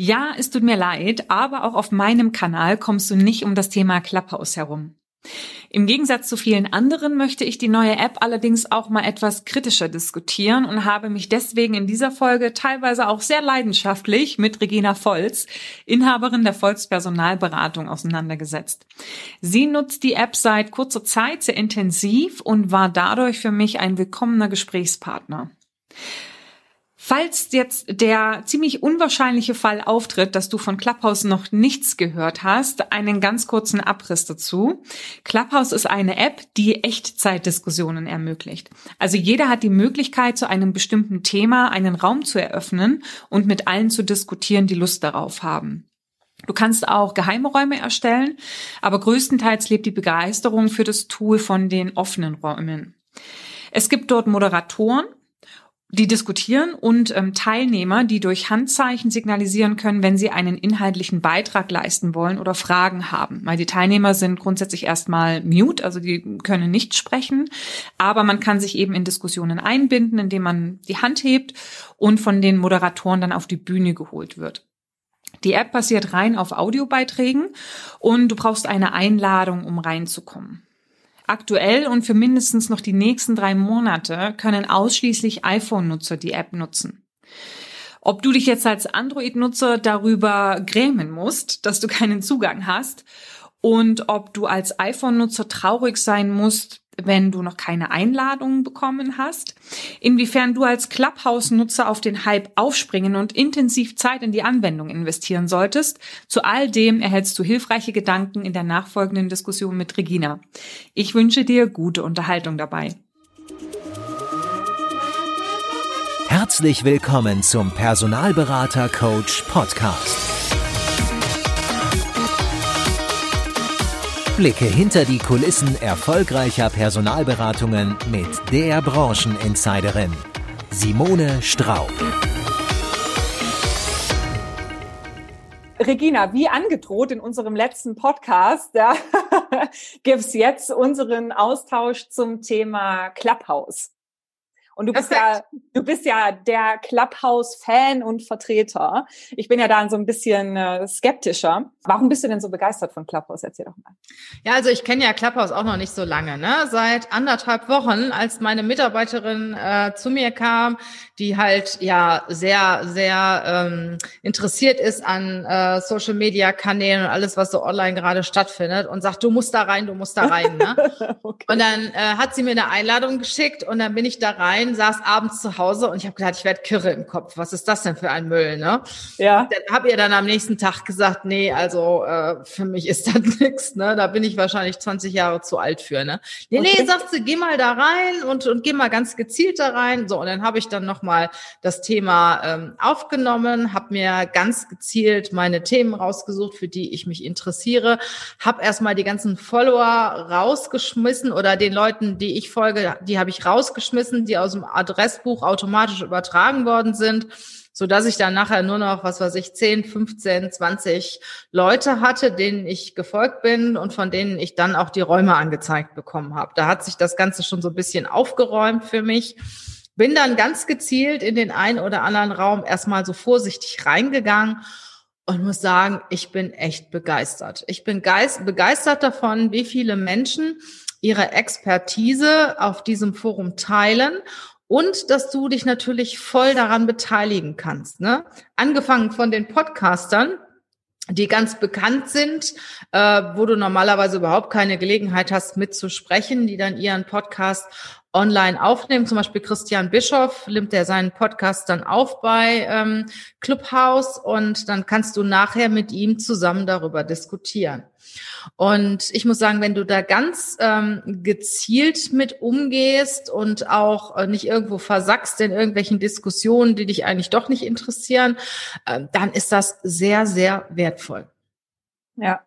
Ja, es tut mir leid, aber auch auf meinem Kanal kommst du nicht um das Thema Clubhouse herum. Im Gegensatz zu vielen anderen möchte ich die neue App allerdings auch mal etwas kritischer diskutieren und habe mich deswegen in dieser Folge teilweise auch sehr leidenschaftlich mit Regina Volz, Inhaberin der Volz Personalberatung, auseinandergesetzt. Sie nutzt die App seit kurzer Zeit sehr intensiv und war dadurch für mich ein willkommener Gesprächspartner. Falls jetzt der ziemlich unwahrscheinliche Fall auftritt, dass du von Clubhouse noch nichts gehört hast, einen ganz kurzen Abriss dazu. Clubhouse ist eine App, die Echtzeitdiskussionen ermöglicht. Also jeder hat die Möglichkeit, zu einem bestimmten Thema einen Raum zu eröffnen und mit allen zu diskutieren, die Lust darauf haben. Du kannst auch geheime Räume erstellen, aber größtenteils lebt die Begeisterung für das Tool von den offenen Räumen. Es gibt dort Moderatoren, die diskutieren und ähm, Teilnehmer, die durch Handzeichen signalisieren können, wenn sie einen inhaltlichen Beitrag leisten wollen oder Fragen haben. Weil die Teilnehmer sind grundsätzlich erstmal mute, also die können nicht sprechen, aber man kann sich eben in Diskussionen einbinden, indem man die Hand hebt und von den Moderatoren dann auf die Bühne geholt wird. Die App basiert rein auf Audiobeiträgen und du brauchst eine Einladung, um reinzukommen. Aktuell und für mindestens noch die nächsten drei Monate können ausschließlich iPhone-Nutzer die App nutzen. Ob du dich jetzt als Android-Nutzer darüber grämen musst, dass du keinen Zugang hast und ob du als iPhone-Nutzer traurig sein musst, wenn du noch keine Einladungen bekommen hast, inwiefern du als Clubhouse-Nutzer auf den Hype aufspringen und intensiv Zeit in die Anwendung investieren solltest. Zu all dem erhältst du hilfreiche Gedanken in der nachfolgenden Diskussion mit Regina. Ich wünsche dir gute Unterhaltung dabei. Herzlich willkommen zum Personalberater Coach Podcast. Blicke hinter die Kulissen erfolgreicher Personalberatungen mit der Brancheninsiderin Simone Straub. Regina, wie angedroht in unserem letzten Podcast, ja, gibt es jetzt unseren Austausch zum Thema Clubhouse. Und du bist Perfekt. ja, du bist ja der Clubhouse-Fan und Vertreter. Ich bin ja da so ein bisschen äh, skeptischer. Warum bist du denn so begeistert von Clubhouse? Erzähl doch mal. Ja, also ich kenne ja Clubhouse auch noch nicht so lange. Ne? Seit anderthalb Wochen, als meine Mitarbeiterin äh, zu mir kam, die halt ja sehr, sehr ähm, interessiert ist an äh, Social-Media-Kanälen und alles, was so online gerade stattfindet und sagt, du musst da rein, du musst da rein. Ne? okay. Und dann äh, hat sie mir eine Einladung geschickt und dann bin ich da rein rein, saß abends zu Hause und ich habe gedacht, ich werde kirre im Kopf. Was ist das denn für ein Müll, ne? Ja. Und dann habe ihr dann am nächsten Tag gesagt, nee, also äh, für mich ist das nix, ne? Da bin ich wahrscheinlich 20 Jahre zu alt für, ne? Nee, okay. nee, sagt sie, geh mal da rein und, und geh mal ganz gezielt da rein. So, und dann habe ich dann nochmal das Thema ähm, aufgenommen, habe mir ganz gezielt meine Themen rausgesucht, für die ich mich interessiere, habe erstmal die ganzen Follower rausgeschmissen oder den Leuten, die ich folge, die habe ich rausgeschmissen, die aus dem Adressbuch automatisch übertragen worden sind, so dass ich dann nachher nur noch, was weiß ich, 10, 15, 20 Leute hatte, denen ich gefolgt bin und von denen ich dann auch die Räume angezeigt bekommen habe. Da hat sich das Ganze schon so ein bisschen aufgeräumt für mich. Bin dann ganz gezielt in den einen oder anderen Raum erstmal so vorsichtig reingegangen und muss sagen, ich bin echt begeistert. Ich bin begeistert davon, wie viele Menschen ihre Expertise auf diesem Forum teilen und dass du dich natürlich voll daran beteiligen kannst. Ne? Angefangen von den Podcastern, die ganz bekannt sind, äh, wo du normalerweise überhaupt keine Gelegenheit hast mitzusprechen, die dann ihren Podcast online aufnehmen. Zum Beispiel Christian Bischoff nimmt er seinen Podcast dann auf bei ähm, Clubhouse und dann kannst du nachher mit ihm zusammen darüber diskutieren. Und ich muss sagen, wenn du da ganz ähm, gezielt mit umgehst und auch äh, nicht irgendwo versackst in irgendwelchen Diskussionen, die dich eigentlich doch nicht interessieren, äh, dann ist das sehr, sehr wertvoll. Ja,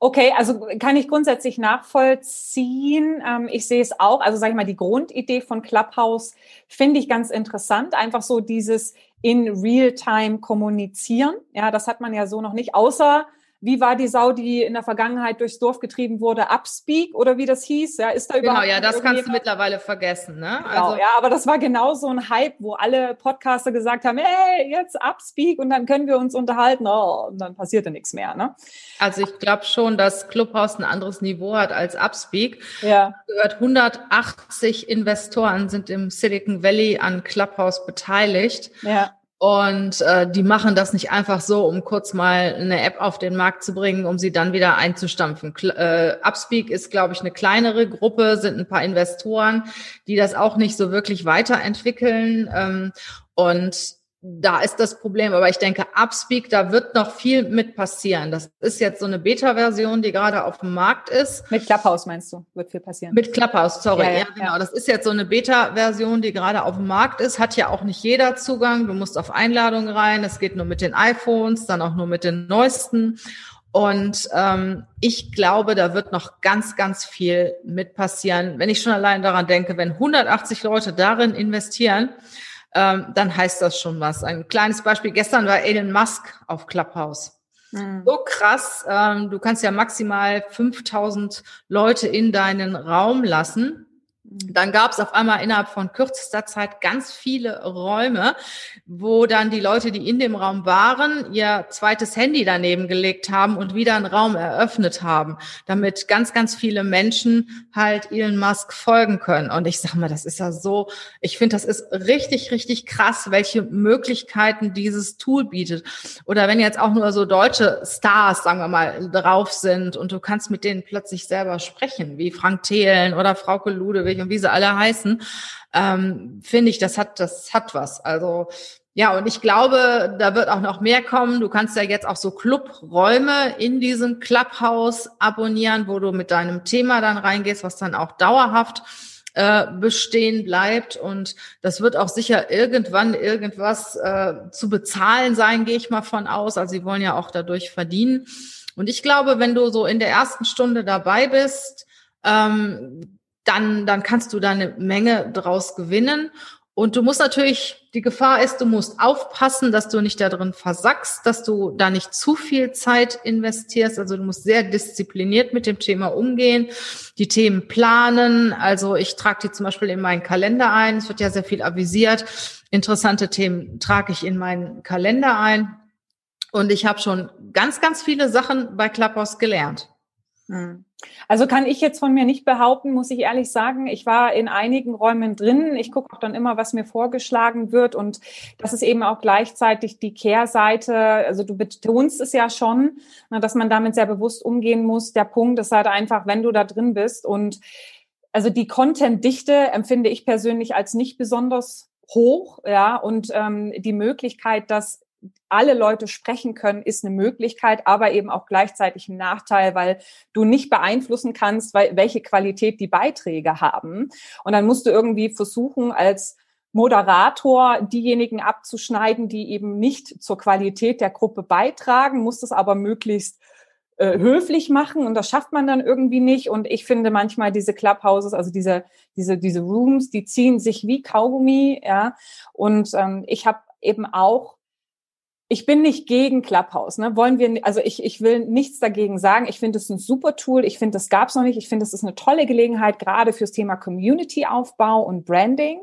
Okay, also kann ich grundsätzlich nachvollziehen. Ähm, ich sehe es auch. Also sage ich mal, die Grundidee von Clubhouse finde ich ganz interessant. Einfach so dieses in Real-Time kommunizieren. Ja, das hat man ja so noch nicht, außer wie war die Sau, die in der Vergangenheit durchs Dorf getrieben wurde, Upspeak oder wie das hieß? Ja, ist da genau, überhaupt Genau, ja, das kannst du mittlerweile vergessen, ne? Genau, also, ja, aber das war genau so ein Hype, wo alle Podcaster gesagt haben, hey, jetzt Upspeak und dann können wir uns unterhalten. Oh, und dann passierte nichts mehr, ne? Also ich glaube schon, dass Clubhouse ein anderes Niveau hat als Upspeak. Ja. Gehört 180 Investoren sind im Silicon Valley an Clubhouse beteiligt. Ja. Und äh, die machen das nicht einfach so, um kurz mal eine App auf den Markt zu bringen, um sie dann wieder einzustampfen. Kl äh, Upspeak ist, glaube ich, eine kleinere Gruppe, sind ein paar Investoren, die das auch nicht so wirklich weiterentwickeln. Ähm, und da ist das Problem. Aber ich denke, Upspeak, da wird noch viel mit passieren. Das ist jetzt so eine Beta-Version, die gerade auf dem Markt ist. Mit Clubhouse meinst du, wird viel passieren? Mit Clubhouse, sorry. Ja, ja, ja genau. Ja. Das ist jetzt so eine Beta-Version, die gerade auf dem Markt ist. Hat ja auch nicht jeder Zugang. Du musst auf Einladung rein. Das geht nur mit den iPhones, dann auch nur mit den neuesten. Und ähm, ich glaube, da wird noch ganz, ganz viel mit passieren. Wenn ich schon allein daran denke, wenn 180 Leute darin investieren, ähm, dann heißt das schon was. Ein kleines Beispiel, gestern war Elon Musk auf Clubhouse. Mhm. So krass, ähm, du kannst ja maximal 5000 Leute in deinen Raum lassen. Dann gab es auf einmal innerhalb von kürzester Zeit ganz viele Räume, wo dann die Leute, die in dem Raum waren, ihr zweites Handy daneben gelegt haben und wieder einen Raum eröffnet haben, damit ganz, ganz viele Menschen halt Elon Musk folgen können. Und ich sag mal, das ist ja so, ich finde, das ist richtig, richtig krass, welche Möglichkeiten dieses Tool bietet. Oder wenn jetzt auch nur so deutsche Stars, sagen wir mal, drauf sind und du kannst mit denen plötzlich selber sprechen, wie Frank Thelen oder Frauke Ludewig und wie sie alle heißen, ähm, finde ich, das hat, das hat was. Also ja, und ich glaube, da wird auch noch mehr kommen. Du kannst ja jetzt auch so Clubräume in diesem Clubhouse abonnieren, wo du mit deinem Thema dann reingehst, was dann auch dauerhaft äh, bestehen bleibt. Und das wird auch sicher irgendwann irgendwas äh, zu bezahlen sein, gehe ich mal von aus. Also sie wollen ja auch dadurch verdienen. Und ich glaube, wenn du so in der ersten Stunde dabei bist, ähm, dann, dann kannst du da eine Menge draus gewinnen. Und du musst natürlich, die Gefahr ist, du musst aufpassen, dass du nicht da drin versackst, dass du da nicht zu viel Zeit investierst. Also du musst sehr diszipliniert mit dem Thema umgehen, die Themen planen. Also ich trage die zum Beispiel in meinen Kalender ein. Es wird ja sehr viel avisiert. Interessante Themen trage ich in meinen Kalender ein. Und ich habe schon ganz, ganz viele Sachen bei Clubhouse gelernt. Hm. Also kann ich jetzt von mir nicht behaupten, muss ich ehrlich sagen. Ich war in einigen Räumen drin. Ich gucke auch dann immer, was mir vorgeschlagen wird. Und das ist eben auch gleichzeitig die Kehrseite. Also du betonst es ja schon, dass man damit sehr bewusst umgehen muss. Der Punkt ist halt einfach, wenn du da drin bist und also die Content-Dichte empfinde ich persönlich als nicht besonders hoch, ja, und ähm, die Möglichkeit, dass alle Leute sprechen können, ist eine Möglichkeit, aber eben auch gleichzeitig ein Nachteil, weil du nicht beeinflussen kannst, welche Qualität die Beiträge haben. Und dann musst du irgendwie versuchen, als Moderator diejenigen abzuschneiden, die eben nicht zur Qualität der Gruppe beitragen, musst es aber möglichst äh, höflich machen und das schafft man dann irgendwie nicht. Und ich finde manchmal diese Clubhouses, also diese diese diese Rooms, die ziehen sich wie Kaugummi, ja. Und ähm, ich habe eben auch ich bin nicht gegen Clubhouse. Ne? Wollen wir, also ich, ich will nichts dagegen sagen. Ich finde es ein super Tool. Ich finde, das gab es noch nicht. Ich finde, es ist eine tolle Gelegenheit, gerade fürs Thema Community-Aufbau und Branding.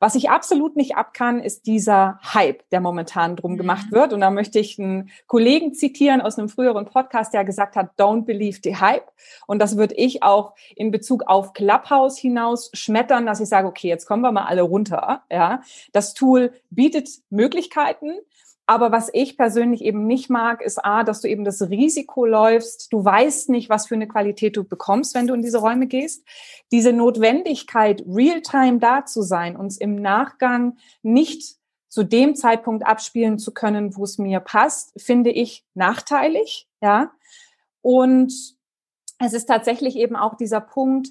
Was ich absolut nicht abkann, ist dieser Hype, der momentan drum mhm. gemacht wird. Und da möchte ich einen Kollegen zitieren aus einem früheren Podcast, der gesagt hat, don't believe the hype. Und das würde ich auch in Bezug auf Clubhouse hinaus schmettern, dass ich sage, okay, jetzt kommen wir mal alle runter. Ja, das Tool bietet Möglichkeiten. Aber was ich persönlich eben nicht mag, ist A, dass du eben das Risiko läufst. Du weißt nicht, was für eine Qualität du bekommst, wenn du in diese Räume gehst. Diese Notwendigkeit, real-time da zu sein, uns im Nachgang nicht zu dem Zeitpunkt abspielen zu können, wo es mir passt, finde ich nachteilig, ja. Und es ist tatsächlich eben auch dieser Punkt,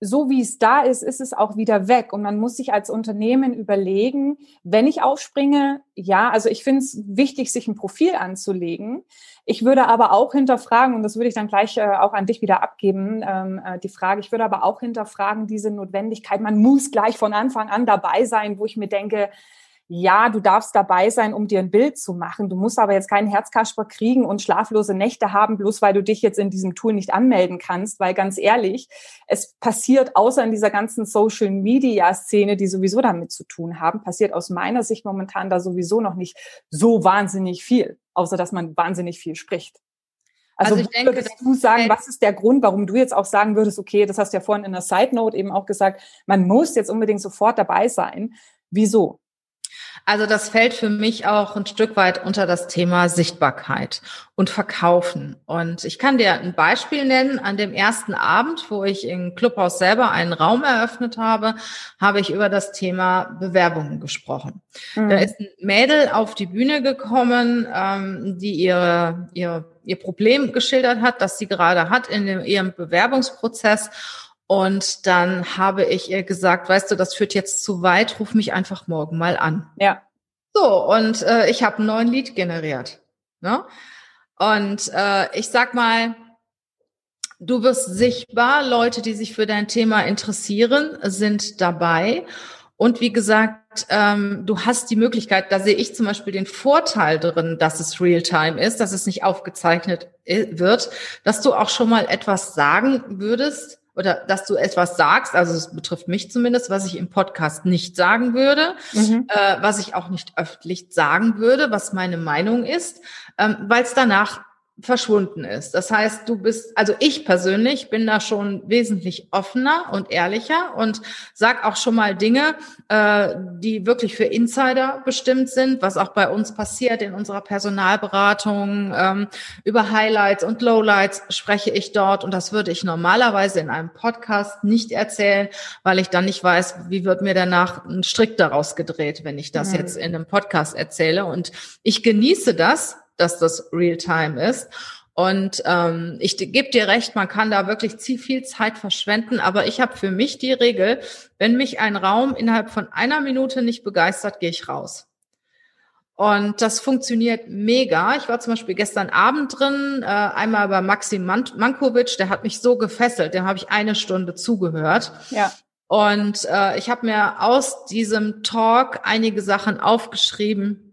so wie es da ist, ist es auch wieder weg. Und man muss sich als Unternehmen überlegen, wenn ich aufspringe, ja, also ich finde es wichtig, sich ein Profil anzulegen. Ich würde aber auch hinterfragen, und das würde ich dann gleich äh, auch an dich wieder abgeben, ähm, äh, die Frage, ich würde aber auch hinterfragen, diese Notwendigkeit, man muss gleich von Anfang an dabei sein, wo ich mir denke, ja, du darfst dabei sein, um dir ein Bild zu machen. Du musst aber jetzt keinen Herzkasper kriegen und schlaflose Nächte haben, bloß weil du dich jetzt in diesem Tool nicht anmelden kannst, weil ganz ehrlich, es passiert außer in dieser ganzen Social Media Szene, die sowieso damit zu tun haben, passiert aus meiner Sicht momentan da sowieso noch nicht so wahnsinnig viel, außer dass man wahnsinnig viel spricht. Also, also ich denke, würdest du sagen, was ist der Grund, warum du jetzt auch sagen würdest, okay, das hast du ja vorhin in der Side Note eben auch gesagt, man muss jetzt unbedingt sofort dabei sein. Wieso? Also das fällt für mich auch ein Stück weit unter das Thema Sichtbarkeit und Verkaufen. Und ich kann dir ein Beispiel nennen. An dem ersten Abend, wo ich im Clubhaus selber einen Raum eröffnet habe, habe ich über das Thema Bewerbungen gesprochen. Mhm. Da ist ein Mädel auf die Bühne gekommen, ähm, die ihre, ihr, ihr Problem geschildert hat, das sie gerade hat in dem, ihrem Bewerbungsprozess. Und dann habe ich ihr gesagt, weißt du, das führt jetzt zu weit, ruf mich einfach morgen mal an. Ja. So, und äh, ich habe einen neuen Lied generiert. Ne? Und äh, ich sag mal, du wirst sichtbar, Leute, die sich für dein Thema interessieren, sind dabei. Und wie gesagt, ähm, du hast die Möglichkeit, da sehe ich zum Beispiel den Vorteil drin, dass es Realtime ist, dass es nicht aufgezeichnet äh, wird, dass du auch schon mal etwas sagen würdest, oder dass du etwas sagst, also es betrifft mich zumindest, was ich im Podcast nicht sagen würde, mhm. äh, was ich auch nicht öffentlich sagen würde, was meine Meinung ist, ähm, weil es danach verschwunden ist. Das heißt, du bist, also ich persönlich bin da schon wesentlich offener und ehrlicher und sag auch schon mal Dinge, äh, die wirklich für Insider bestimmt sind, was auch bei uns passiert in unserer Personalberatung. Ähm, über Highlights und Lowlights spreche ich dort und das würde ich normalerweise in einem Podcast nicht erzählen, weil ich dann nicht weiß, wie wird mir danach ein Strick daraus gedreht, wenn ich das mhm. jetzt in einem Podcast erzähle. Und ich genieße das, dass das Realtime ist. Und ähm, ich gebe dir recht, man kann da wirklich viel Zeit verschwenden, aber ich habe für mich die Regel, wenn mich ein Raum innerhalb von einer Minute nicht begeistert, gehe ich raus. Und das funktioniert mega. Ich war zum Beispiel gestern Abend drin, äh, einmal bei Maxim Mankovic, der hat mich so gefesselt, dem habe ich eine Stunde zugehört. Ja. Und äh, ich habe mir aus diesem Talk einige Sachen aufgeschrieben,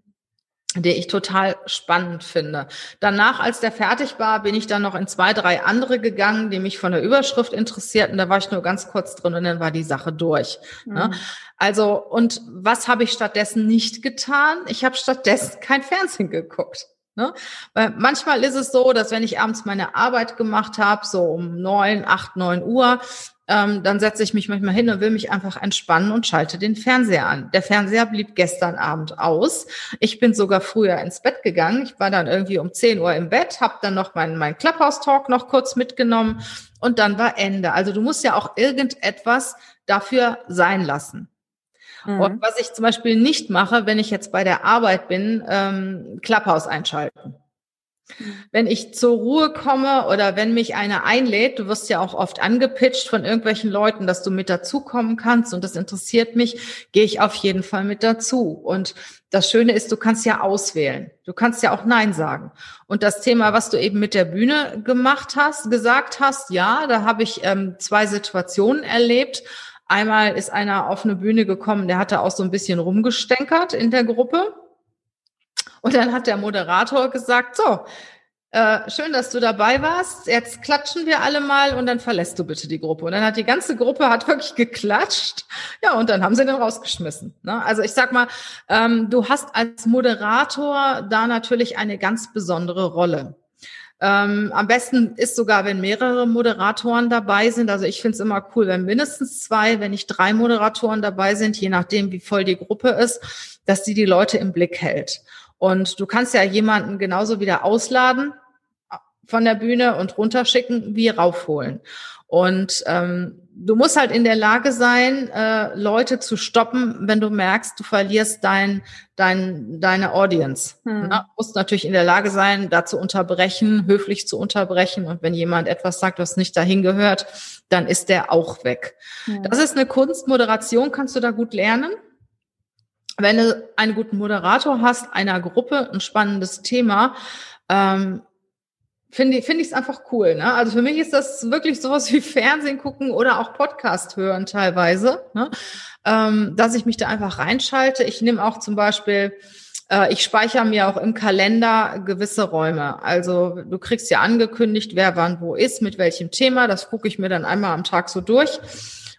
die ich total spannend finde. Danach, als der fertig war, bin ich dann noch in zwei, drei andere gegangen, die mich von der Überschrift interessierten. Da war ich nur ganz kurz drin und dann war die Sache durch. Ne? Mhm. Also, und was habe ich stattdessen nicht getan? Ich habe stattdessen kein Fernsehen geguckt. Ne? Weil manchmal ist es so, dass wenn ich abends meine Arbeit gemacht habe, so um neun, acht, neun Uhr, ähm, dann setze ich mich manchmal hin und will mich einfach entspannen und schalte den Fernseher an. Der Fernseher blieb gestern Abend aus. Ich bin sogar früher ins Bett gegangen. Ich war dann irgendwie um 10 Uhr im Bett, habe dann noch meinen mein Clubhouse-Talk noch kurz mitgenommen und dann war Ende. Also du musst ja auch irgendetwas dafür sein lassen. Mhm. Und was ich zum Beispiel nicht mache, wenn ich jetzt bei der Arbeit bin, ähm, Clubhouse einschalten. Wenn ich zur Ruhe komme oder wenn mich einer einlädt, du wirst ja auch oft angepitcht von irgendwelchen Leuten, dass du mit dazukommen kannst und das interessiert mich, gehe ich auf jeden Fall mit dazu. Und das Schöne ist, du kannst ja auswählen. Du kannst ja auch Nein sagen. Und das Thema, was du eben mit der Bühne gemacht hast, gesagt hast, ja, da habe ich ähm, zwei Situationen erlebt. Einmal ist einer auf eine Bühne gekommen, der hatte auch so ein bisschen rumgestänkert in der Gruppe und dann hat der Moderator gesagt, so, äh, schön, dass du dabei warst. Jetzt klatschen wir alle mal und dann verlässt du bitte die Gruppe. Und dann hat die ganze Gruppe hat wirklich geklatscht. Ja, und dann haben sie den rausgeschmissen. Ne? Also ich sag mal, ähm, du hast als Moderator da natürlich eine ganz besondere Rolle. Ähm, am besten ist sogar, wenn mehrere Moderatoren dabei sind. Also ich finde es immer cool, wenn mindestens zwei, wenn nicht drei Moderatoren dabei sind, je nachdem, wie voll die Gruppe ist, dass die die Leute im Blick hält. Und du kannst ja jemanden genauso wieder ausladen von der Bühne und runterschicken wie raufholen. Und ähm, du musst halt in der Lage sein, äh, Leute zu stoppen, wenn du merkst, du verlierst dein, dein, deine Audience. Hm. Du musst natürlich in der Lage sein, da zu unterbrechen, höflich zu unterbrechen. Und wenn jemand etwas sagt, was nicht dahin gehört, dann ist der auch weg. Hm. Das ist eine Kunst. Moderation kannst du da gut lernen wenn du einen guten Moderator hast, einer Gruppe, ein spannendes Thema, ähm, finde finde ich es einfach cool. Ne? Also für mich ist das wirklich sowas wie Fernsehen gucken oder auch Podcast hören teilweise. Ne? ähm, dass ich mich da einfach reinschalte. Ich nehme auch zum Beispiel äh, ich speichere mir auch im Kalender gewisse Räume. Also du kriegst ja angekündigt, wer wann wo ist, mit welchem Thema. Das gucke ich mir dann einmal am Tag so durch.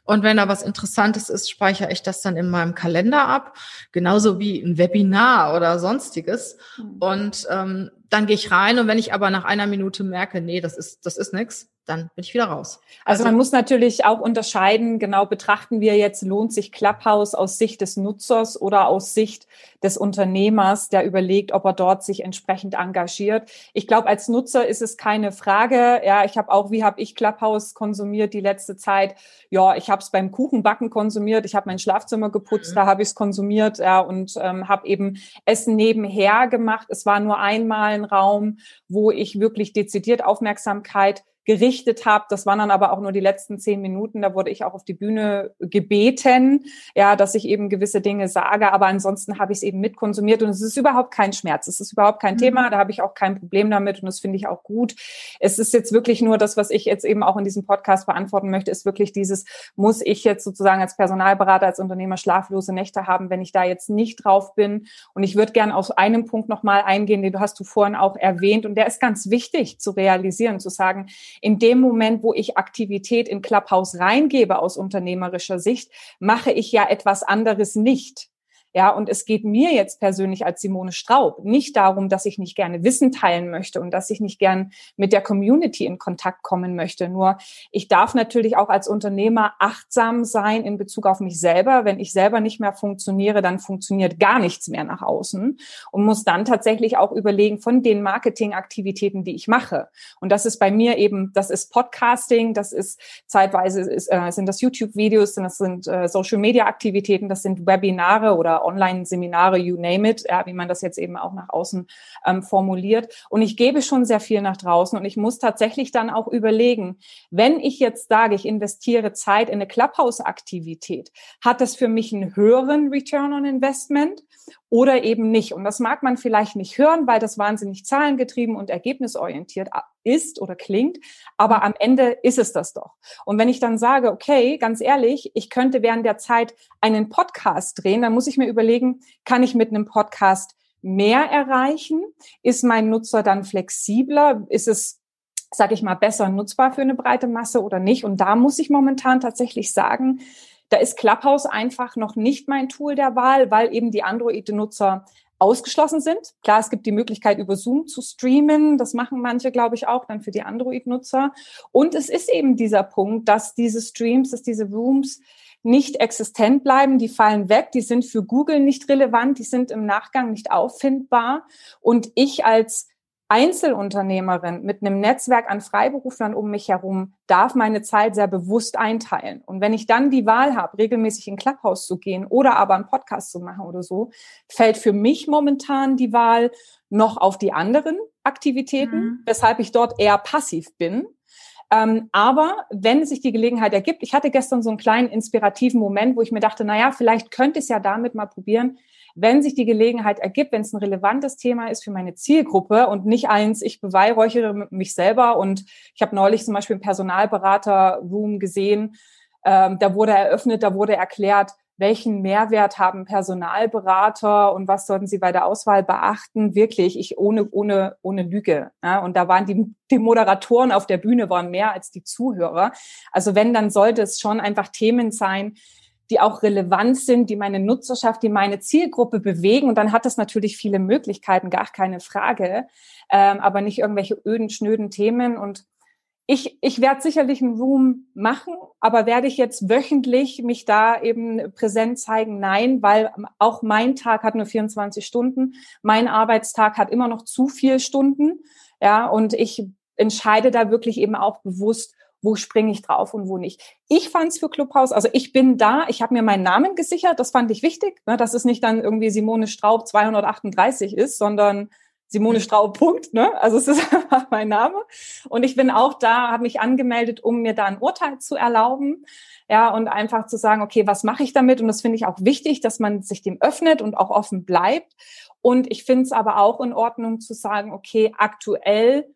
Und wenn da was Interessantes ist, speichere ich das dann in meinem Kalender ab, genauso wie ein Webinar oder sonstiges. Mhm. Und ähm, dann gehe ich rein und wenn ich aber nach einer Minute merke, nee, das ist das ist nix, dann bin ich wieder raus. Also, also, man muss natürlich auch unterscheiden, genau betrachten wir jetzt, lohnt sich Clubhouse aus Sicht des Nutzers oder aus Sicht des Unternehmers, der überlegt, ob er dort sich entsprechend engagiert. Ich glaube, als Nutzer ist es keine Frage. Ja, ich habe auch, wie habe ich Clubhouse konsumiert die letzte Zeit? Ja, ich habe es beim Kuchenbacken konsumiert, ich habe mein Schlafzimmer geputzt, mhm. da habe ich es konsumiert ja, und ähm, habe eben Essen nebenher gemacht. Es war nur einmal ein Raum, wo ich wirklich dezidiert Aufmerksamkeit gerichtet habe. Das waren dann aber auch nur die letzten zehn Minuten. Da wurde ich auch auf die Bühne gebeten, ja, dass ich eben gewisse Dinge sage. Aber ansonsten habe ich es eben mitkonsumiert und es ist überhaupt kein Schmerz. Es ist überhaupt kein mhm. Thema. Da habe ich auch kein Problem damit und das finde ich auch gut. Es ist jetzt wirklich nur das, was ich jetzt eben auch in diesem Podcast beantworten möchte, ist wirklich dieses, muss ich jetzt sozusagen als Personalberater, als Unternehmer schlaflose Nächte haben, wenn ich da jetzt nicht drauf bin. Und ich würde gerne auf einem Punkt nochmal eingehen, den du hast du vorhin auch erwähnt und der ist ganz wichtig zu realisieren, zu sagen, in dem Moment, wo ich Aktivität in Clubhouse reingebe aus unternehmerischer Sicht, mache ich ja etwas anderes nicht. Ja, und es geht mir jetzt persönlich als Simone Straub nicht darum, dass ich nicht gerne Wissen teilen möchte und dass ich nicht gern mit der Community in Kontakt kommen möchte. Nur ich darf natürlich auch als Unternehmer achtsam sein in Bezug auf mich selber. Wenn ich selber nicht mehr funktioniere, dann funktioniert gar nichts mehr nach außen und muss dann tatsächlich auch überlegen von den Marketingaktivitäten, die ich mache. Und das ist bei mir eben, das ist Podcasting, das ist zeitweise ist, äh, sind das YouTube-Videos, das sind äh, Social-Media-Aktivitäten, das sind Webinare oder Online-Seminare, you name it, ja, wie man das jetzt eben auch nach außen ähm, formuliert. Und ich gebe schon sehr viel nach draußen und ich muss tatsächlich dann auch überlegen, wenn ich jetzt sage, ich investiere Zeit in eine Clubhouse-Aktivität, hat das für mich einen höheren Return on Investment oder eben nicht. Und das mag man vielleicht nicht hören, weil das wahnsinnig zahlengetrieben und ergebnisorientiert ist oder klingt. Aber am Ende ist es das doch. Und wenn ich dann sage, okay, ganz ehrlich, ich könnte während der Zeit einen Podcast drehen, dann muss ich mir überlegen, kann ich mit einem Podcast mehr erreichen? Ist mein Nutzer dann flexibler? Ist es sage ich mal, besser nutzbar für eine breite Masse oder nicht? Und da muss ich momentan tatsächlich sagen, da ist Clubhouse einfach noch nicht mein Tool der Wahl, weil eben die Android-Nutzer ausgeschlossen sind. Klar, es gibt die Möglichkeit, über Zoom zu streamen. Das machen manche, glaube ich, auch dann für die Android-Nutzer. Und es ist eben dieser Punkt, dass diese Streams, dass diese Rooms nicht existent bleiben, die fallen weg, die sind für Google nicht relevant, die sind im Nachgang nicht auffindbar. Und ich als Einzelunternehmerin mit einem Netzwerk an Freiberuflern um mich herum darf meine Zeit sehr bewusst einteilen. Und wenn ich dann die Wahl habe, regelmäßig in Clubhouse zu gehen oder aber einen Podcast zu machen oder so, fällt für mich momentan die Wahl noch auf die anderen Aktivitäten, mhm. weshalb ich dort eher passiv bin. Ähm, aber wenn sich die Gelegenheit ergibt, ich hatte gestern so einen kleinen inspirativen Moment, wo ich mir dachte, na ja, vielleicht könnte ich es ja damit mal probieren, wenn sich die Gelegenheit ergibt, wenn es ein relevantes Thema ist für meine Zielgruppe und nicht eins, ich beweihräuchere mich selber und ich habe neulich zum Beispiel im Personalberater-Room gesehen, ähm, da wurde eröffnet, da wurde erklärt, welchen Mehrwert haben Personalberater und was sollten sie bei der Auswahl beachten? Wirklich, ich ohne, ohne, ohne Lüge. Ja? Und da waren die, die Moderatoren auf der Bühne waren mehr als die Zuhörer. Also wenn, dann sollte es schon einfach Themen sein, die auch relevant sind, die meine Nutzerschaft, die meine Zielgruppe bewegen. Und dann hat das natürlich viele Möglichkeiten, gar keine Frage, ähm, aber nicht irgendwelche öden, schnöden Themen. Und ich, ich werde sicherlich einen Room machen, aber werde ich jetzt wöchentlich mich da eben präsent zeigen? Nein, weil auch mein Tag hat nur 24 Stunden. Mein Arbeitstag hat immer noch zu viel Stunden. Ja, und ich entscheide da wirklich eben auch bewusst, wo springe ich drauf und wo nicht. Ich fand es für Clubhouse, also ich bin da, ich habe mir meinen Namen gesichert, das fand ich wichtig, ne, dass es nicht dann irgendwie Simone Straub 238 ist, sondern Simone mhm. Straub, Punkt, ne? Also es ist einfach mein Name. Und ich bin auch da, habe mich angemeldet, um mir da ein Urteil zu erlauben. Ja, und einfach zu sagen, okay, was mache ich damit? Und das finde ich auch wichtig, dass man sich dem öffnet und auch offen bleibt. Und ich finde es aber auch in Ordnung zu sagen, okay, aktuell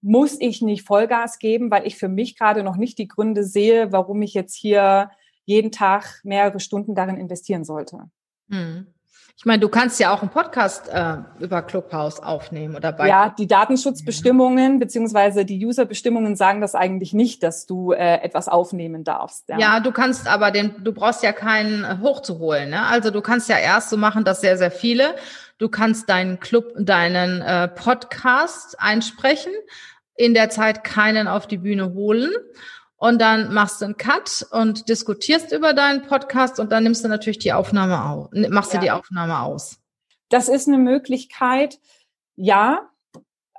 muss ich nicht Vollgas geben, weil ich für mich gerade noch nicht die Gründe sehe, warum ich jetzt hier jeden Tag mehrere Stunden darin investieren sollte. Hm. Ich meine, du kannst ja auch einen Podcast äh, über Clubhouse aufnehmen oder bei. Ja, die Datenschutzbestimmungen beziehungsweise die Userbestimmungen sagen das eigentlich nicht, dass du äh, etwas aufnehmen darfst. Ja. ja. du kannst aber den, du brauchst ja keinen äh, hochzuholen. Ne? Also du kannst ja erst so machen, dass sehr, sehr viele. Du kannst deinen Club, deinen äh, Podcast einsprechen, in der Zeit keinen auf die Bühne holen und dann machst du einen Cut und diskutierst über deinen Podcast und dann nimmst du natürlich die Aufnahme aus, machst ja. du die Aufnahme aus. Das ist eine Möglichkeit, ja.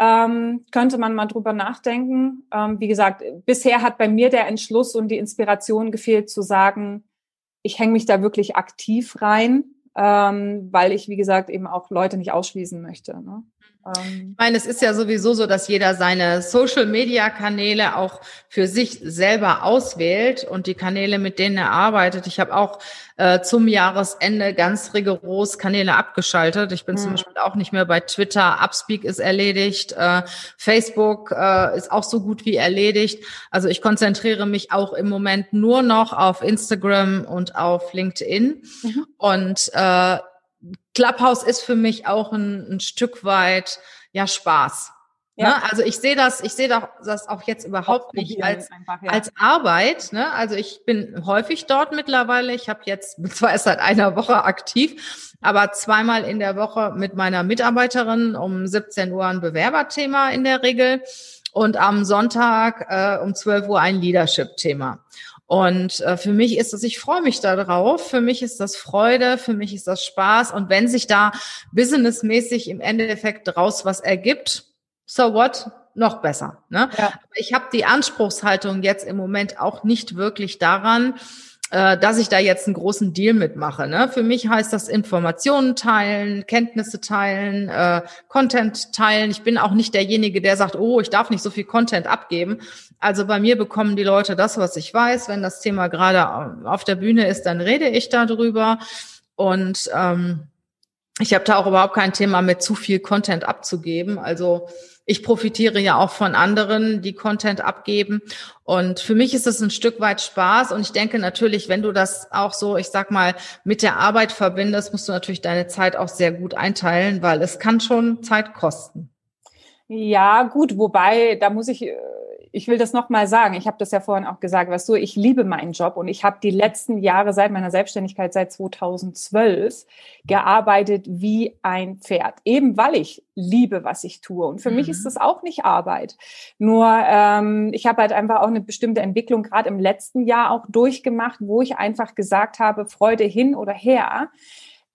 Ähm, könnte man mal drüber nachdenken. Ähm, wie gesagt, bisher hat bei mir der Entschluss und die Inspiration gefehlt zu sagen, ich hänge mich da wirklich aktiv rein, ähm, weil ich, wie gesagt, eben auch Leute nicht ausschließen möchte. Ne? Ähm, ich meine, es ist ja sowieso so, dass jeder seine Social-Media-Kanäle auch für sich selber auswählt und die Kanäle, mit denen er arbeitet. Ich habe auch äh, zum Jahresende ganz rigoros Kanäle abgeschaltet. Ich bin mhm. zum Beispiel auch nicht mehr bei Twitter. Upspeak ist erledigt. Äh, Facebook äh, ist auch so gut wie erledigt. Also ich konzentriere mich auch im Moment nur noch auf Instagram und auf LinkedIn. Mhm. Und äh, Clubhouse ist für mich auch ein, ein Stück weit ja Spaß. Ja. Ne? Also ich sehe das, ich sehe das auch jetzt überhaupt nicht als, einfach, ja. als Arbeit. Ne? Also ich bin häufig dort mittlerweile. Ich habe jetzt zwar erst seit einer Woche aktiv, aber zweimal in der Woche mit meiner Mitarbeiterin um 17 Uhr ein Bewerberthema in der Regel und am Sonntag äh, um 12 Uhr ein Leadership-Thema. Und äh, für mich ist das, ich freue mich darauf, für mich ist das Freude, für mich ist das Spaß. Und wenn sich da businessmäßig im Endeffekt draus was ergibt, so what? Noch besser. Ne? Ja. Ich habe die Anspruchshaltung jetzt im Moment auch nicht wirklich daran, dass ich da jetzt einen großen Deal mitmache. Ne? Für mich heißt das Informationen teilen, Kenntnisse teilen, äh, Content teilen. Ich bin auch nicht derjenige, der sagt, oh, ich darf nicht so viel Content abgeben. Also bei mir bekommen die Leute das, was ich weiß. Wenn das Thema gerade auf der Bühne ist, dann rede ich darüber. Und ähm, ich habe da auch überhaupt kein Thema mit zu viel Content abzugeben. Also ich profitiere ja auch von anderen, die Content abgeben. Und für mich ist es ein Stück weit Spaß. Und ich denke natürlich, wenn du das auch so, ich sag mal, mit der Arbeit verbindest, musst du natürlich deine Zeit auch sehr gut einteilen, weil es kann schon Zeit kosten. Ja, gut, wobei, da muss ich äh, ich will das nochmal sagen. Ich habe das ja vorhin auch gesagt, weißt du, ich liebe meinen Job und ich habe die letzten Jahre seit meiner Selbstständigkeit, seit 2012, gearbeitet wie ein Pferd. Eben weil ich liebe, was ich tue. Und für mhm. mich ist das auch nicht Arbeit. Nur ähm, ich habe halt einfach auch eine bestimmte Entwicklung gerade im letzten Jahr auch durchgemacht, wo ich einfach gesagt habe, Freude hin oder her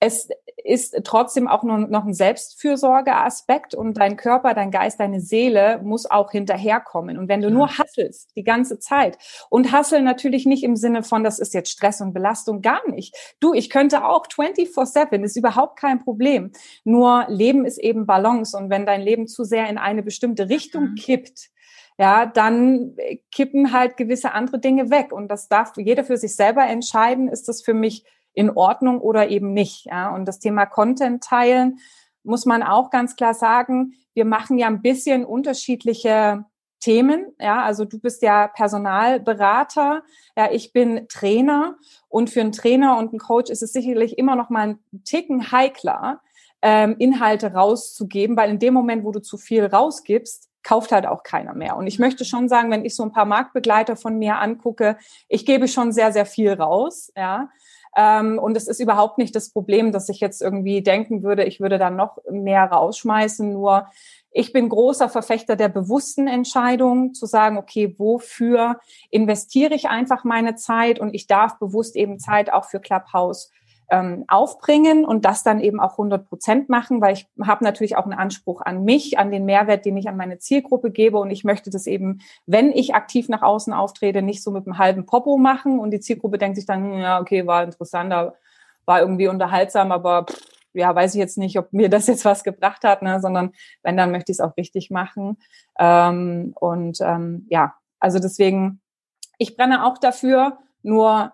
es ist trotzdem auch noch ein Selbstfürsorgeaspekt und dein Körper, dein Geist, deine Seele muss auch hinterherkommen. Und wenn du nur hasselst die ganze Zeit und hassel natürlich nicht im Sinne von, das ist jetzt Stress und Belastung, gar nicht. Du, ich könnte auch 24-7, ist überhaupt kein Problem. Nur Leben ist eben Balance und wenn dein Leben zu sehr in eine bestimmte Richtung mhm. kippt, ja, dann kippen halt gewisse andere Dinge weg. Und das darf jeder für sich selber entscheiden. Ist das für mich in Ordnung oder eben nicht. Ja? Und das Thema Content teilen muss man auch ganz klar sagen, wir machen ja ein bisschen unterschiedliche Themen. Ja, also du bist ja Personalberater, ja, ich bin Trainer und für einen Trainer und einen Coach ist es sicherlich immer noch mal ein Ticken heikler, ähm, Inhalte rauszugeben, weil in dem Moment, wo du zu viel rausgibst, kauft halt auch keiner mehr. Und ich möchte schon sagen, wenn ich so ein paar Marktbegleiter von mir angucke, ich gebe schon sehr, sehr viel raus, ja. Ähm, und es ist überhaupt nicht das Problem, dass ich jetzt irgendwie denken würde, ich würde dann noch mehr rausschmeißen. Nur ich bin großer Verfechter der bewussten Entscheidung, zu sagen, okay, wofür investiere ich einfach meine Zeit und ich darf bewusst eben Zeit auch für Clubhouse ähm, aufbringen und das dann eben auch 100 Prozent machen, weil ich habe natürlich auch einen Anspruch an mich, an den Mehrwert, den ich an meine Zielgruppe gebe. Und ich möchte das eben, wenn ich aktiv nach außen auftrete, nicht so mit einem halben Popo machen. Und die Zielgruppe denkt sich dann, hm, ja, okay, war interessanter, war irgendwie unterhaltsam, aber pff, ja, weiß ich jetzt nicht, ob mir das jetzt was gebracht hat, ne, sondern wenn, dann möchte ich es auch richtig machen. Ähm, und ähm, ja, also deswegen, ich brenne auch dafür, nur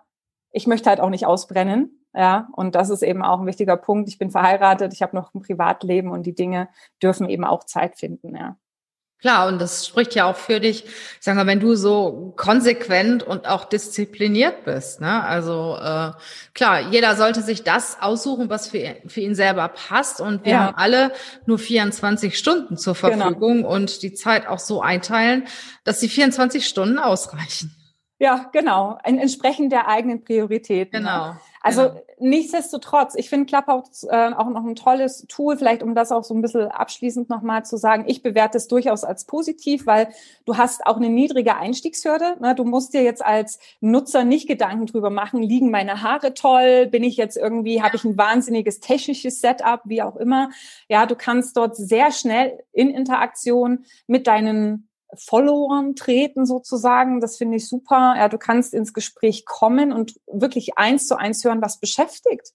ich möchte halt auch nicht ausbrennen. Ja, und das ist eben auch ein wichtiger Punkt. Ich bin verheiratet, ich habe noch ein Privatleben und die Dinge dürfen eben auch Zeit finden, ja. Klar, und das spricht ja auch für dich, sagen wir, wenn du so konsequent und auch diszipliniert bist. Ne? Also äh, klar, jeder sollte sich das aussuchen, was für, für ihn selber passt. Und wir ja. haben alle nur 24 Stunden zur genau. Verfügung genau. und die Zeit auch so einteilen, dass die 24 Stunden ausreichen. Ja, genau. Entsprechend der eigenen Prioritäten. Genau. Also genau. nichtsdestotrotz, ich finde Clubhouse äh, auch noch ein tolles Tool, vielleicht um das auch so ein bisschen abschließend nochmal zu sagen. Ich bewerte es durchaus als positiv, weil du hast auch eine niedrige Einstiegshürde. Ne? Du musst dir jetzt als Nutzer nicht Gedanken drüber machen, liegen meine Haare toll, bin ich jetzt irgendwie, ja. habe ich ein wahnsinniges technisches Setup, wie auch immer. Ja, du kannst dort sehr schnell in Interaktion mit deinen Followern treten sozusagen. Das finde ich super. Ja, du kannst ins Gespräch kommen und wirklich eins zu eins hören, was beschäftigt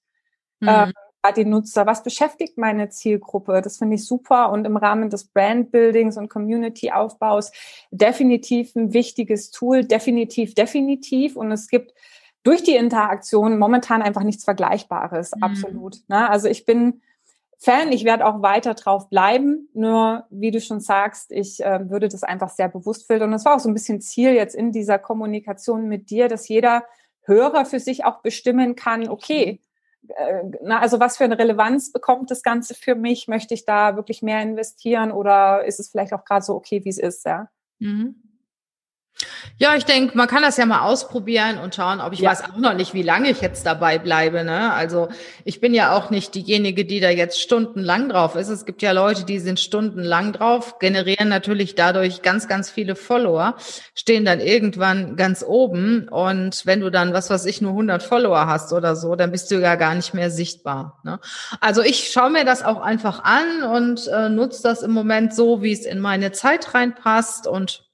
mhm. äh, die Nutzer, was beschäftigt meine Zielgruppe. Das finde ich super und im Rahmen des Brandbuildings und Community-Aufbaus definitiv ein wichtiges Tool, definitiv, definitiv. Und es gibt durch die Interaktion momentan einfach nichts Vergleichbares, mhm. absolut. Ne? Also ich bin Fan. Ich werde auch weiter drauf bleiben. Nur, wie du schon sagst, ich äh, würde das einfach sehr bewusst filtern. Und es war auch so ein bisschen Ziel jetzt in dieser Kommunikation mit dir, dass jeder Hörer für sich auch bestimmen kann, okay, äh, na, also was für eine Relevanz bekommt das Ganze für mich? Möchte ich da wirklich mehr investieren oder ist es vielleicht auch gerade so okay, wie es ist, ja? Mhm. Ja, ich denke, man kann das ja mal ausprobieren und schauen, ob ich ja. weiß auch noch nicht, wie lange ich jetzt dabei bleibe. Ne? Also ich bin ja auch nicht diejenige, die da jetzt stundenlang drauf ist. Es gibt ja Leute, die sind stundenlang drauf, generieren natürlich dadurch ganz, ganz viele Follower, stehen dann irgendwann ganz oben und wenn du dann, was weiß ich, nur 100 Follower hast oder so, dann bist du ja gar nicht mehr sichtbar. Ne? Also ich schaue mir das auch einfach an und äh, nutze das im Moment so, wie es in meine Zeit reinpasst und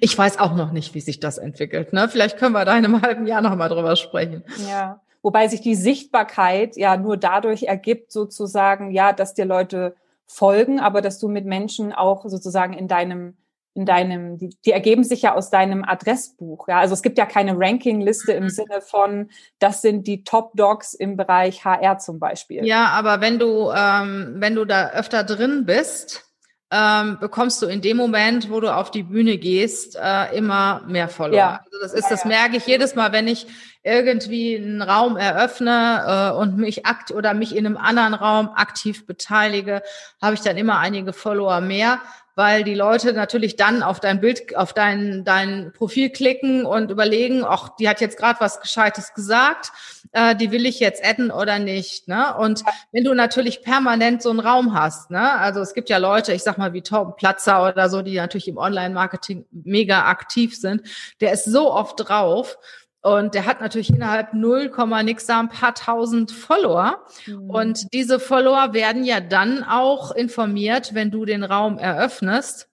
ich weiß auch noch nicht, wie sich das entwickelt. Ne? Vielleicht können wir da in einem halben Jahr noch mal drüber sprechen. Ja, wobei sich die Sichtbarkeit ja nur dadurch ergibt, sozusagen, ja, dass dir Leute folgen, aber dass du mit Menschen auch sozusagen in deinem in deinem, die, die ergeben sich ja aus deinem Adressbuch. Ja, also es gibt ja keine Rankingliste im mhm. Sinne von, das sind die Top Dogs im Bereich HR zum Beispiel. Ja, aber wenn du ähm, wenn du da öfter drin bist, ähm, bekommst du in dem Moment, wo du auf die Bühne gehst, äh, immer mehr Follower. Ja. Also das ist, das merke ich jedes Mal, wenn ich irgendwie einen Raum eröffne äh, und mich akt oder mich in einem anderen Raum aktiv beteilige, habe ich dann immer einige Follower mehr, weil die Leute natürlich dann auf dein Bild, auf dein, dein Profil klicken und überlegen, ach, die hat jetzt gerade was Gescheites gesagt, äh, die will ich jetzt adden oder nicht. Ne? Und wenn du natürlich permanent so einen Raum hast, ne? also es gibt ja Leute, ich sag mal wie Torben Platzer oder so, die natürlich im Online-Marketing mega aktiv sind, der ist so oft drauf, und der hat natürlich innerhalb 0, nix da ein paar tausend Follower. Mhm. Und diese Follower werden ja dann auch informiert, wenn du den Raum eröffnest.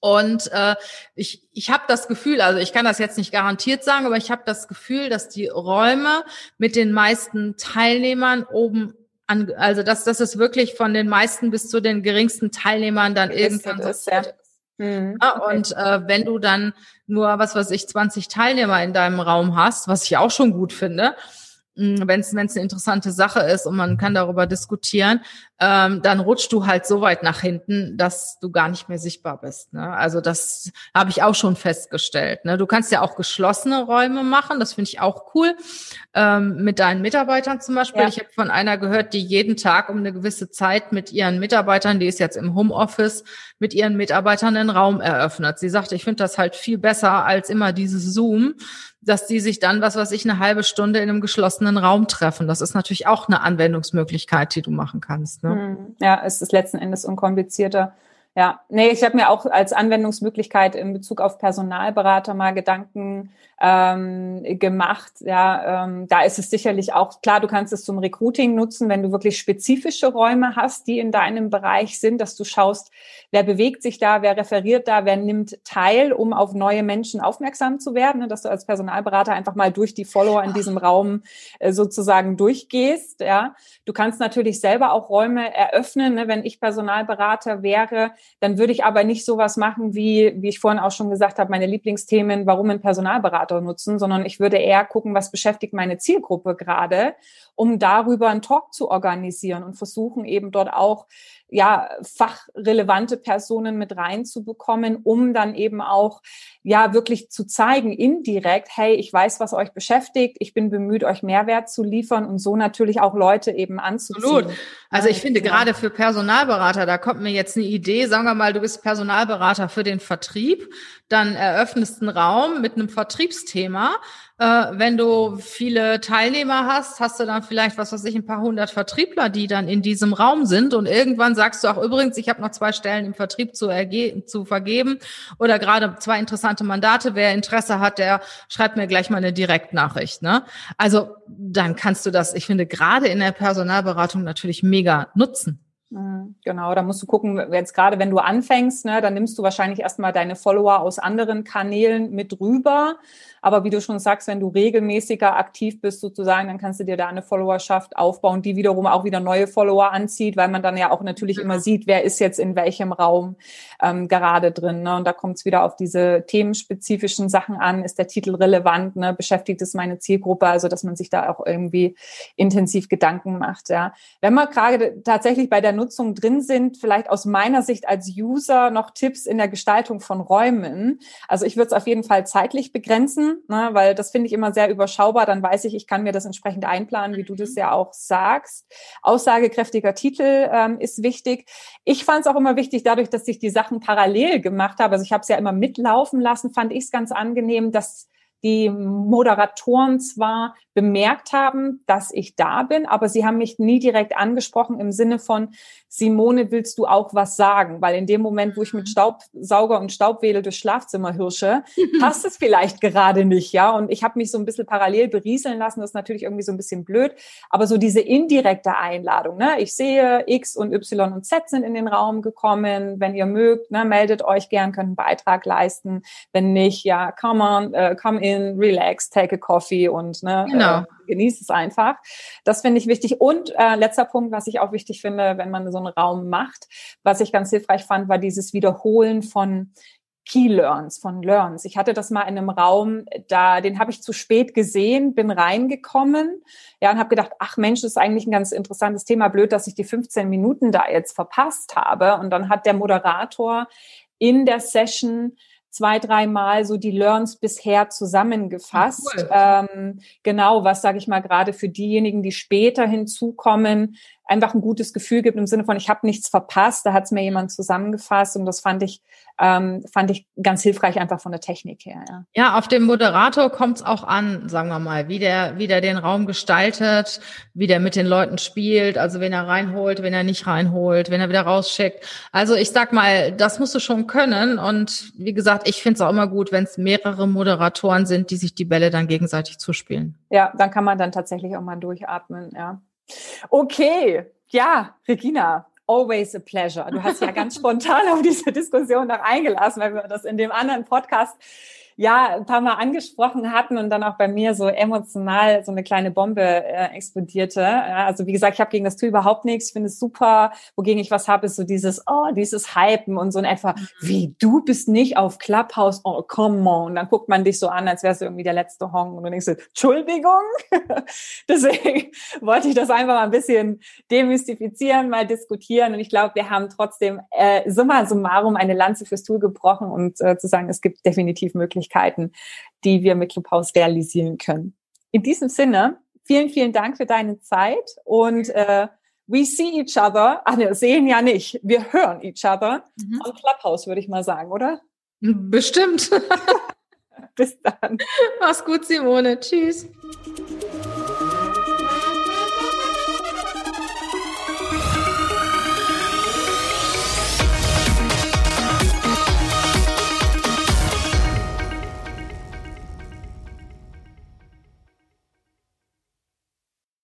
Und äh, ich, ich habe das Gefühl, also ich kann das jetzt nicht garantiert sagen, aber ich habe das Gefühl, dass die Räume mit den meisten Teilnehmern oben an, also dass, dass es wirklich von den meisten bis zu den geringsten Teilnehmern dann irgendwann ist, ja. Mhm. Ja, und äh, wenn du dann nur, was weiß ich, 20 Teilnehmer in deinem Raum hast, was ich auch schon gut finde, wenn es eine interessante Sache ist und man kann darüber diskutieren, ähm, dann rutschst du halt so weit nach hinten, dass du gar nicht mehr sichtbar bist. Ne? Also das habe ich auch schon festgestellt. Ne? Du kannst ja auch geschlossene Räume machen, das finde ich auch cool. Ähm, mit deinen Mitarbeitern zum Beispiel. Ja. Ich habe von einer gehört, die jeden Tag um eine gewisse Zeit mit ihren Mitarbeitern, die ist jetzt im Homeoffice, mit ihren Mitarbeitern einen Raum eröffnet. Sie sagte, ich finde das halt viel besser als immer dieses Zoom dass die sich dann, was weiß ich, eine halbe Stunde in einem geschlossenen Raum treffen. Das ist natürlich auch eine Anwendungsmöglichkeit, die du machen kannst. Ne? Hm. Ja, es ist letzten Endes unkomplizierter. Ja, nee, ich habe mir auch als Anwendungsmöglichkeit in Bezug auf Personalberater mal Gedanken ähm, gemacht. Ja, ähm, da ist es sicherlich auch klar, du kannst es zum Recruiting nutzen, wenn du wirklich spezifische Räume hast, die in deinem Bereich sind, dass du schaust, wer bewegt sich da, wer referiert da, wer nimmt teil, um auf neue Menschen aufmerksam zu werden, ne, dass du als Personalberater einfach mal durch die Follower in diesem Raum äh, sozusagen durchgehst. Ja, du kannst natürlich selber auch Räume eröffnen. Ne, wenn ich Personalberater wäre, Dann würde ich aber nicht sowas machen, wie, wie ich vorhin auch schon gesagt habe, meine Lieblingsthemen, warum ein Personalberater nutzen, sondern ich würde eher gucken, was beschäftigt meine Zielgruppe gerade, um darüber einen Talk zu organisieren und versuchen eben dort auch ja, fachrelevante Personen mit reinzubekommen, um dann eben auch, ja, wirklich zu zeigen, indirekt, hey, ich weiß, was euch beschäftigt, ich bin bemüht, euch Mehrwert zu liefern und so natürlich auch Leute eben anzuziehen. Absolut. Also ich finde gerade für Personalberater, da kommt mir jetzt eine Idee, sagen wir mal, du bist Personalberater für den Vertrieb, dann eröffnest einen Raum mit einem Vertriebsthema äh, wenn du viele Teilnehmer hast, hast du dann vielleicht, was weiß ich, ein paar hundert Vertriebler, die dann in diesem Raum sind. Und irgendwann sagst du auch übrigens, ich habe noch zwei Stellen im Vertrieb zu, erge zu vergeben oder gerade zwei interessante Mandate. Wer Interesse hat, der schreibt mir gleich mal eine Direktnachricht. Ne? Also dann kannst du das, ich finde, gerade in der Personalberatung natürlich mega nutzen. Mhm, genau, da musst du gucken, jetzt gerade wenn du anfängst, ne, dann nimmst du wahrscheinlich erstmal deine Follower aus anderen Kanälen mit rüber. Aber wie du schon sagst, wenn du regelmäßiger aktiv bist sozusagen, dann kannst du dir da eine Followerschaft aufbauen, die wiederum auch wieder neue Follower anzieht, weil man dann ja auch natürlich immer sieht, wer ist jetzt in welchem Raum ähm, gerade drin. Ne? Und da kommt es wieder auf diese themenspezifischen Sachen an. Ist der Titel relevant? Ne? Beschäftigt es meine Zielgruppe? Also, dass man sich da auch irgendwie intensiv Gedanken macht. Ja. Wenn wir gerade tatsächlich bei der Nutzung drin sind, vielleicht aus meiner Sicht als User noch Tipps in der Gestaltung von Räumen. Also ich würde es auf jeden Fall zeitlich begrenzen, ne, weil das finde ich immer sehr überschaubar. Dann weiß ich, ich kann mir das entsprechend einplanen, wie du das ja auch sagst. Aussagekräftiger Titel ähm, ist wichtig. Ich fand es auch immer wichtig, dadurch, dass ich die Sachen parallel gemacht habe. Also ich habe es ja immer mitlaufen lassen, fand ich es ganz angenehm, dass die Moderatoren zwar bemerkt haben, dass ich da bin, aber sie haben mich nie direkt angesprochen im Sinne von, Simone, willst du auch was sagen? Weil in dem Moment, wo ich mit mhm. Staubsauger und Staubwedel durchs Schlafzimmer hirsche, passt es vielleicht gerade nicht, ja. Und ich habe mich so ein bisschen parallel berieseln lassen. Das ist natürlich irgendwie so ein bisschen blöd. Aber so diese indirekte Einladung, ne? Ich sehe, X und Y und Z sind in den Raum gekommen. Wenn ihr mögt, ne, meldet euch gern, könnt einen Beitrag leisten. Wenn nicht, ja, come on, uh, come in, relax, take a coffee und ne, genau. äh, genießt es einfach. Das finde ich wichtig. Und äh, letzter Punkt, was ich auch wichtig finde, wenn man so einen Raum macht, was ich ganz hilfreich fand, war dieses Wiederholen von Key Learns, von Learns. Ich hatte das mal in einem Raum, da den habe ich zu spät gesehen, bin reingekommen, ja, und habe gedacht, ach Mensch, das ist eigentlich ein ganz interessantes Thema. Blöd, dass ich die 15 Minuten da jetzt verpasst habe. Und dann hat der Moderator in der Session zwei, dreimal so die Learns bisher zusammengefasst. Cool. Ähm, genau, was sage ich mal gerade für diejenigen, die später hinzukommen, einfach ein gutes Gefühl gibt im Sinne von, ich habe nichts verpasst, da hat es mir jemand zusammengefasst und das fand ich, ähm, fand ich ganz hilfreich einfach von der Technik her. Ja, ja auf dem Moderator kommt es auch an, sagen wir mal, wie der, wie der den Raum gestaltet, wie der mit den Leuten spielt, also wenn er reinholt, wenn er nicht reinholt, wenn er wieder rausschickt. Also ich sag mal, das musst du schon können und wie gesagt, ich finde es auch immer gut, wenn es mehrere Moderatoren sind, die sich die Bälle dann gegenseitig zuspielen. Ja, dann kann man dann tatsächlich auch mal durchatmen, ja. Okay, ja, Regina, always a pleasure. Du hast ja ganz spontan auf diese Diskussion noch eingelassen, weil wir das in dem anderen Podcast ja ein paar Mal angesprochen hatten und dann auch bei mir so emotional so eine kleine Bombe äh, explodierte. Ja, also wie gesagt, ich habe gegen das Tool überhaupt nichts. Ich finde es super. Wogegen ich was habe, ist so dieses, oh, dieses Hypen und so in etwa, mhm. wie du bist nicht auf Clubhouse, oh, come on. Und dann guckt man dich so an, als wärst du irgendwie der letzte Hong und du denkst so, Entschuldigung. Deswegen wollte ich das einfach mal ein bisschen demystifizieren, mal diskutieren. Und ich glaube, wir haben trotzdem äh, summa summarum eine Lanze fürs Tool gebrochen und äh, zu sagen, es gibt definitiv Möglichkeiten, Möglichkeiten, die wir mit Clubhouse realisieren können. In diesem Sinne, vielen, vielen Dank für deine Zeit und äh, we see each other. Ach ne, sehen ja nicht. Wir hören each other mhm. on Clubhouse, würde ich mal sagen, oder? Bestimmt. Bis dann. Mach's gut, Simone. Tschüss.